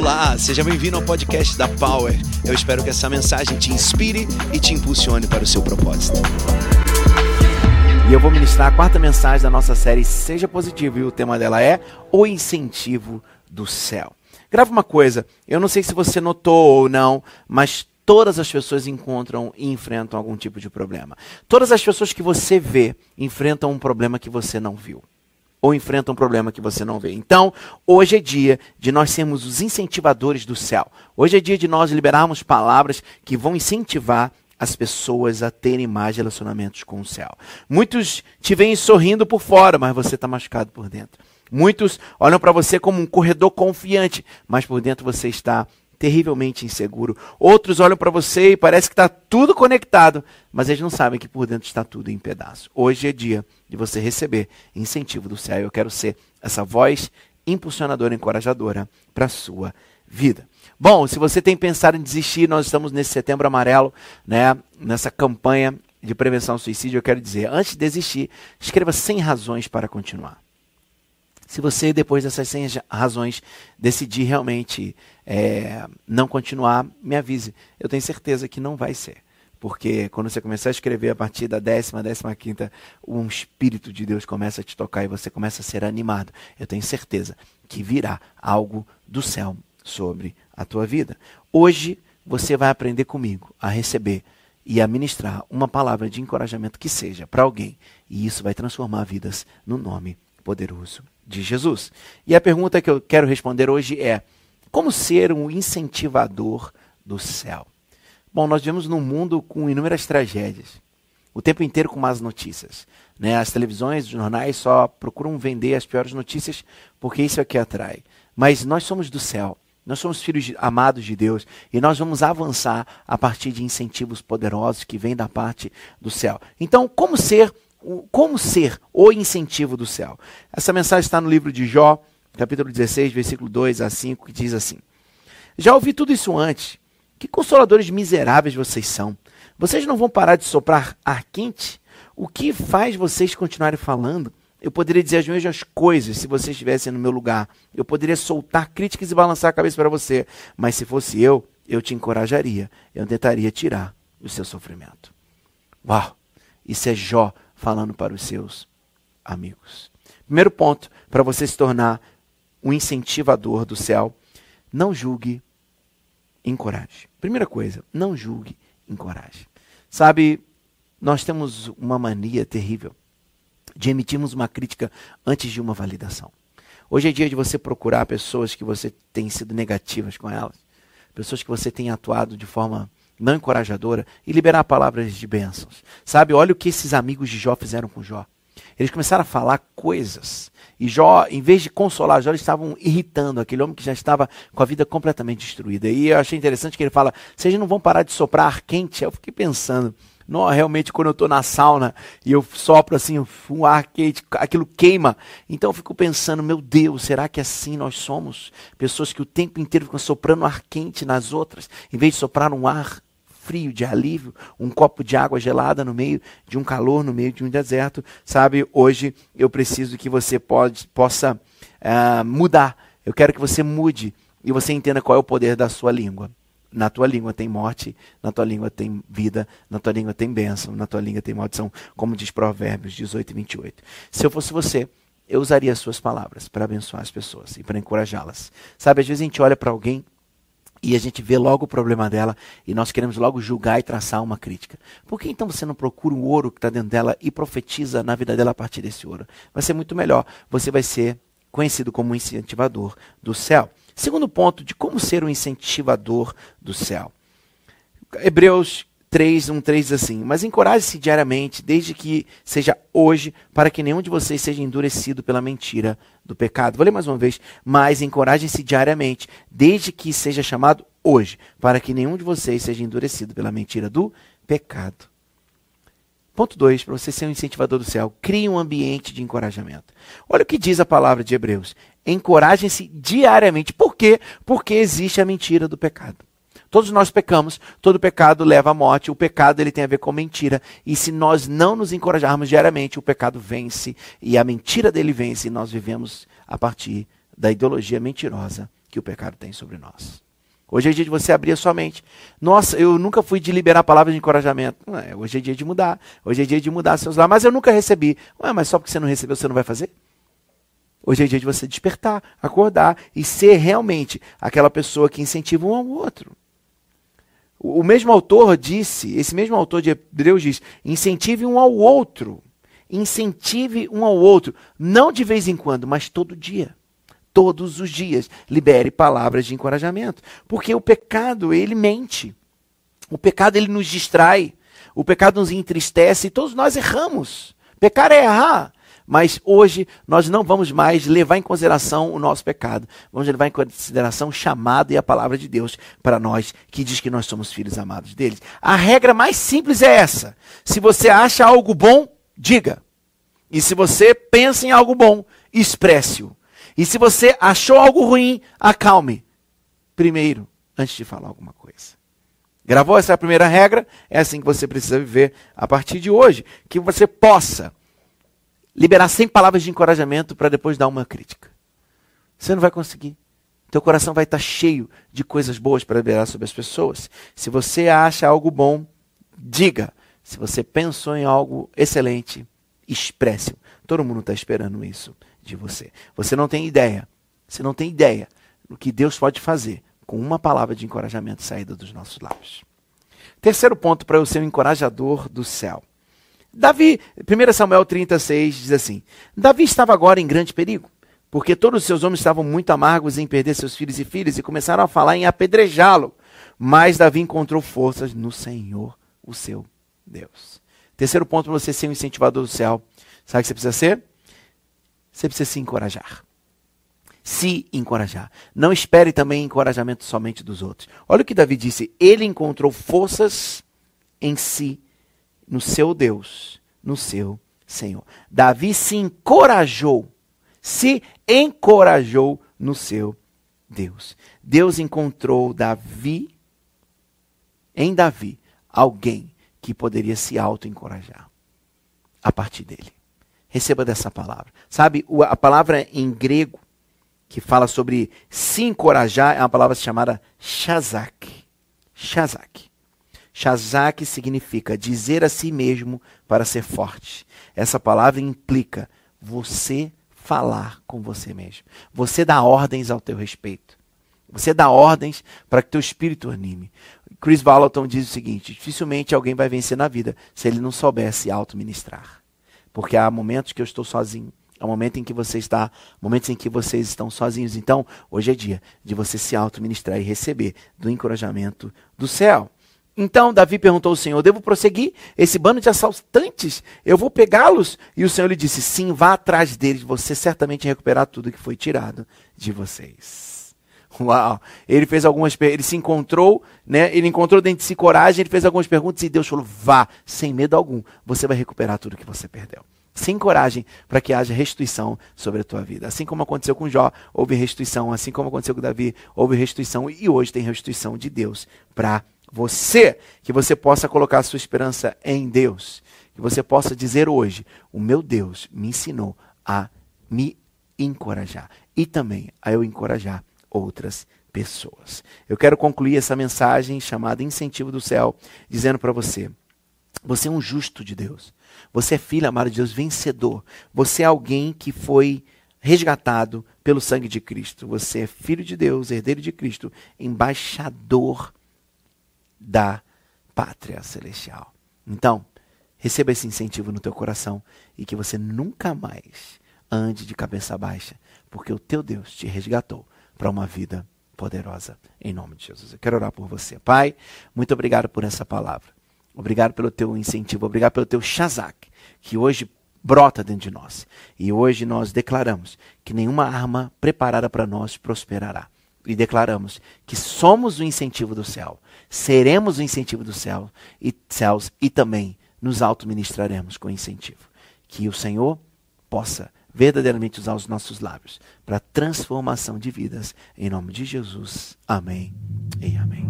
Olá, seja bem-vindo ao podcast da Power. Eu espero que essa mensagem te inspire e te impulsione para o seu propósito. E eu vou ministrar a quarta mensagem da nossa série Seja Positivo e o tema dela é O Incentivo do Céu. Grava uma coisa, eu não sei se você notou ou não, mas todas as pessoas encontram e enfrentam algum tipo de problema. Todas as pessoas que você vê enfrentam um problema que você não viu ou enfrenta um problema que você não vê. Então, hoje é dia de nós sermos os incentivadores do céu. Hoje é dia de nós liberarmos palavras que vão incentivar as pessoas a terem mais relacionamentos com o céu. Muitos te veem sorrindo por fora, mas você está machucado por dentro. Muitos olham para você como um corredor confiante, mas por dentro você está terrivelmente inseguro. Outros olham para você e parece que está tudo conectado, mas eles não sabem que por dentro está tudo em pedaço. Hoje é dia de você receber incentivo do céu. Eu quero ser essa voz impulsionadora, encorajadora para a sua vida. Bom, se você tem pensado em desistir, nós estamos nesse setembro amarelo, né, nessa campanha de prevenção ao suicídio. Eu quero dizer, antes de desistir, escreva 100 razões para continuar. Se você, depois dessas 100 razões, decidir realmente é, não continuar, me avise. Eu tenho certeza que não vai ser. Porque quando você começar a escrever a partir da décima, décima quinta, um Espírito de Deus começa a te tocar e você começa a ser animado. Eu tenho certeza que virá algo do céu sobre a tua vida. Hoje você vai aprender comigo a receber e a ministrar uma palavra de encorajamento que seja para alguém. E isso vai transformar vidas no nome poderoso de Jesus. E a pergunta que eu quero responder hoje é: como ser um incentivador do céu? Bom, nós vivemos num mundo com inúmeras tragédias, o tempo inteiro com más notícias. Né? As televisões, os jornais só procuram vender as piores notícias porque isso é o que atrai. Mas nós somos do céu. Nós somos filhos de, amados de Deus e nós vamos avançar a partir de incentivos poderosos que vêm da parte do céu. Então, como ser como ser o incentivo do céu. Essa mensagem está no livro de Jó, capítulo 16, versículo 2 a 5, que diz assim: Já ouvi tudo isso antes. Que consoladores miseráveis vocês são. Vocês não vão parar de soprar ar quente? O que faz vocês continuarem falando? Eu poderia dizer as mesmas coisas se vocês estivessem no meu lugar. Eu poderia soltar críticas e balançar a cabeça para você. Mas se fosse eu, eu te encorajaria. Eu tentaria tirar o seu sofrimento. Uau! Isso é Jó falando para os seus amigos. Primeiro ponto para você se tornar um incentivador do céu: não julgue, encoraje. Primeira coisa, não julgue, encoraje. Sabe, nós temos uma mania terrível de emitirmos uma crítica antes de uma validação. Hoje é dia de você procurar pessoas que você tem sido negativas com elas, pessoas que você tem atuado de forma não encorajadora, e liberar palavras de bênçãos. Sabe, olha o que esses amigos de Jó fizeram com Jó. Eles começaram a falar coisas. E Jó, em vez de consolar Jó, eles estavam irritando aquele homem que já estava com a vida completamente destruída. E eu achei interessante que ele fala: vocês não vão parar de soprar ar quente? Eu fiquei pensando. Não, realmente, quando eu estou na sauna e eu sopro assim, um ar quente, aquilo queima. Então eu fico pensando, meu Deus, será que assim nós somos? Pessoas que o tempo inteiro ficam soprando ar quente nas outras, em vez de soprar um ar frio, de alívio, um copo de água gelada no meio de um calor, no meio de um deserto. Sabe, hoje eu preciso que você pode, possa uh, mudar. Eu quero que você mude e você entenda qual é o poder da sua língua. Na tua língua tem morte, na tua língua tem vida, na tua língua tem bênção, na tua língua tem maldição, como diz Provérbios 18 e 28. Se eu fosse você, eu usaria as suas palavras para abençoar as pessoas e para encorajá-las. Sabe, às vezes a gente olha para alguém e a gente vê logo o problema dela e nós queremos logo julgar e traçar uma crítica. Por que então você não procura o ouro que está dentro dela e profetiza na vida dela a partir desse ouro? Vai ser muito melhor. Você vai ser conhecido como um incentivador do céu. Segundo ponto de como ser um incentivador do céu. Hebreus 3, 1, 3 diz assim: Mas encoraje-se diariamente, desde que seja hoje, para que nenhum de vocês seja endurecido pela mentira do pecado. Vou ler mais uma vez. Mas encorajem-se diariamente, desde que seja chamado hoje, para que nenhum de vocês seja endurecido pela mentira do pecado. Ponto 2, para você ser um incentivador do céu, crie um ambiente de encorajamento. Olha o que diz a palavra de Hebreus. Encorajem-se diariamente. Por quê? Porque existe a mentira do pecado. Todos nós pecamos, todo pecado leva à morte, o pecado ele tem a ver com mentira, e se nós não nos encorajarmos diariamente, o pecado vence e a mentira dele vence, e nós vivemos a partir da ideologia mentirosa que o pecado tem sobre nós. Hoje é dia de você abrir a sua mente. Nossa, eu nunca fui de liberar palavras de encorajamento. Ué, hoje é dia de mudar. Hoje é dia de mudar seus lares. Mas eu nunca recebi. Ué, mas só porque você não recebeu, você não vai fazer? Hoje é dia de você despertar, acordar e ser realmente aquela pessoa que incentiva um ao outro. O mesmo autor disse, esse mesmo autor de Hebreus diz: incentive um ao outro. Incentive um ao outro. Não de vez em quando, mas todo dia todos os dias. Libere palavras de encorajamento, porque o pecado, ele mente. O pecado ele nos distrai, o pecado nos entristece e todos nós erramos. Pecar é errar. Mas hoje nós não vamos mais levar em consideração o nosso pecado. Vamos levar em consideração o chamado e a palavra de Deus para nós, que diz que nós somos filhos amados deles. A regra mais simples é essa: se você acha algo bom, diga. E se você pensa em algo bom, expresse-o. E se você achou algo ruim, acalme. Primeiro, antes de falar alguma coisa. Gravou essa primeira regra? É assim que você precisa viver a partir de hoje. Que você possa liberar 100 palavras de encorajamento para depois dar uma crítica. Você não vai conseguir. Teu coração vai estar cheio de coisas boas para liberar sobre as pessoas. Se você acha algo bom, diga. Se você pensou em algo excelente, expresse. Todo mundo está esperando isso de você. Você não tem ideia. Você não tem ideia do que Deus pode fazer com uma palavra de encorajamento saída dos nossos lábios. Terceiro ponto para eu ser o encorajador do céu. Davi, 1 Samuel 36 diz assim: Davi estava agora em grande perigo, porque todos os seus homens estavam muito amargos em perder seus filhos e filhas e começaram a falar em apedrejá-lo. Mas Davi encontrou forças no Senhor, o seu Deus. Terceiro ponto para você ser um incentivador do céu. Sabe o que você precisa ser? Você precisa se encorajar. Se encorajar. Não espere também encorajamento somente dos outros. Olha o que Davi disse. Ele encontrou forças em si, no seu Deus, no seu Senhor. Davi se encorajou, se encorajou no seu Deus. Deus encontrou Davi, em Davi, alguém que poderia se auto-encorajar a partir dele. Receba dessa palavra. Sabe, a palavra em grego que fala sobre se encorajar é uma palavra chamada shazak. Shazak. Shazak significa dizer a si mesmo para ser forte. Essa palavra implica você falar com você mesmo. Você dá ordens ao teu respeito. Você dá ordens para que teu espírito anime. Chris Valentin diz o seguinte: dificilmente alguém vai vencer na vida se ele não soubesse auto-ministrar. Porque há momentos que eu estou sozinho. Há momento em que você está, momentos em que vocês estão sozinhos. Então, hoje é dia de você se auto-ministrar e receber do encorajamento do céu. Então Davi perguntou ao Senhor: Devo prosseguir? Esse bando de assaltantes, eu vou pegá-los? E o Senhor lhe disse: Sim, vá atrás deles, você certamente recuperar tudo que foi tirado de vocês. Uau! Ele fez algumas ele se encontrou, né? Ele encontrou dentro de si coragem, ele fez algumas perguntas e Deus falou: "Vá, sem medo algum, você vai recuperar tudo que você perdeu." Sem coragem para que haja restituição sobre a tua vida. Assim como aconteceu com Jó, houve restituição, assim como aconteceu com Davi, houve restituição e hoje tem restituição de Deus para você, que você possa colocar a sua esperança em Deus, que você possa dizer hoje: "O meu Deus me ensinou a me encorajar e também a eu encorajar outras pessoas. Eu quero concluir essa mensagem chamada Incentivo do Céu, dizendo para você: você é um justo de Deus. Você é filho amado de Deus, vencedor. Você é alguém que foi resgatado pelo sangue de Cristo. Você é filho de Deus, herdeiro de Cristo, embaixador da pátria celestial. Então, receba esse incentivo no teu coração e que você nunca mais ande de cabeça baixa, porque o teu Deus te resgatou para uma vida poderosa. Em nome de Jesus. Eu quero orar por você. Pai, muito obrigado por essa palavra. Obrigado pelo teu incentivo. Obrigado pelo teu shazak, que hoje brota dentro de nós. E hoje nós declaramos que nenhuma arma preparada para nós prosperará. E declaramos que somos o incentivo do céu, seremos o incentivo do céu e céus e também nos autoministraremos com incentivo. Que o Senhor possa verdadeiramente usar os nossos lábios para transformação de vidas. Em nome de Jesus. Amém e amém.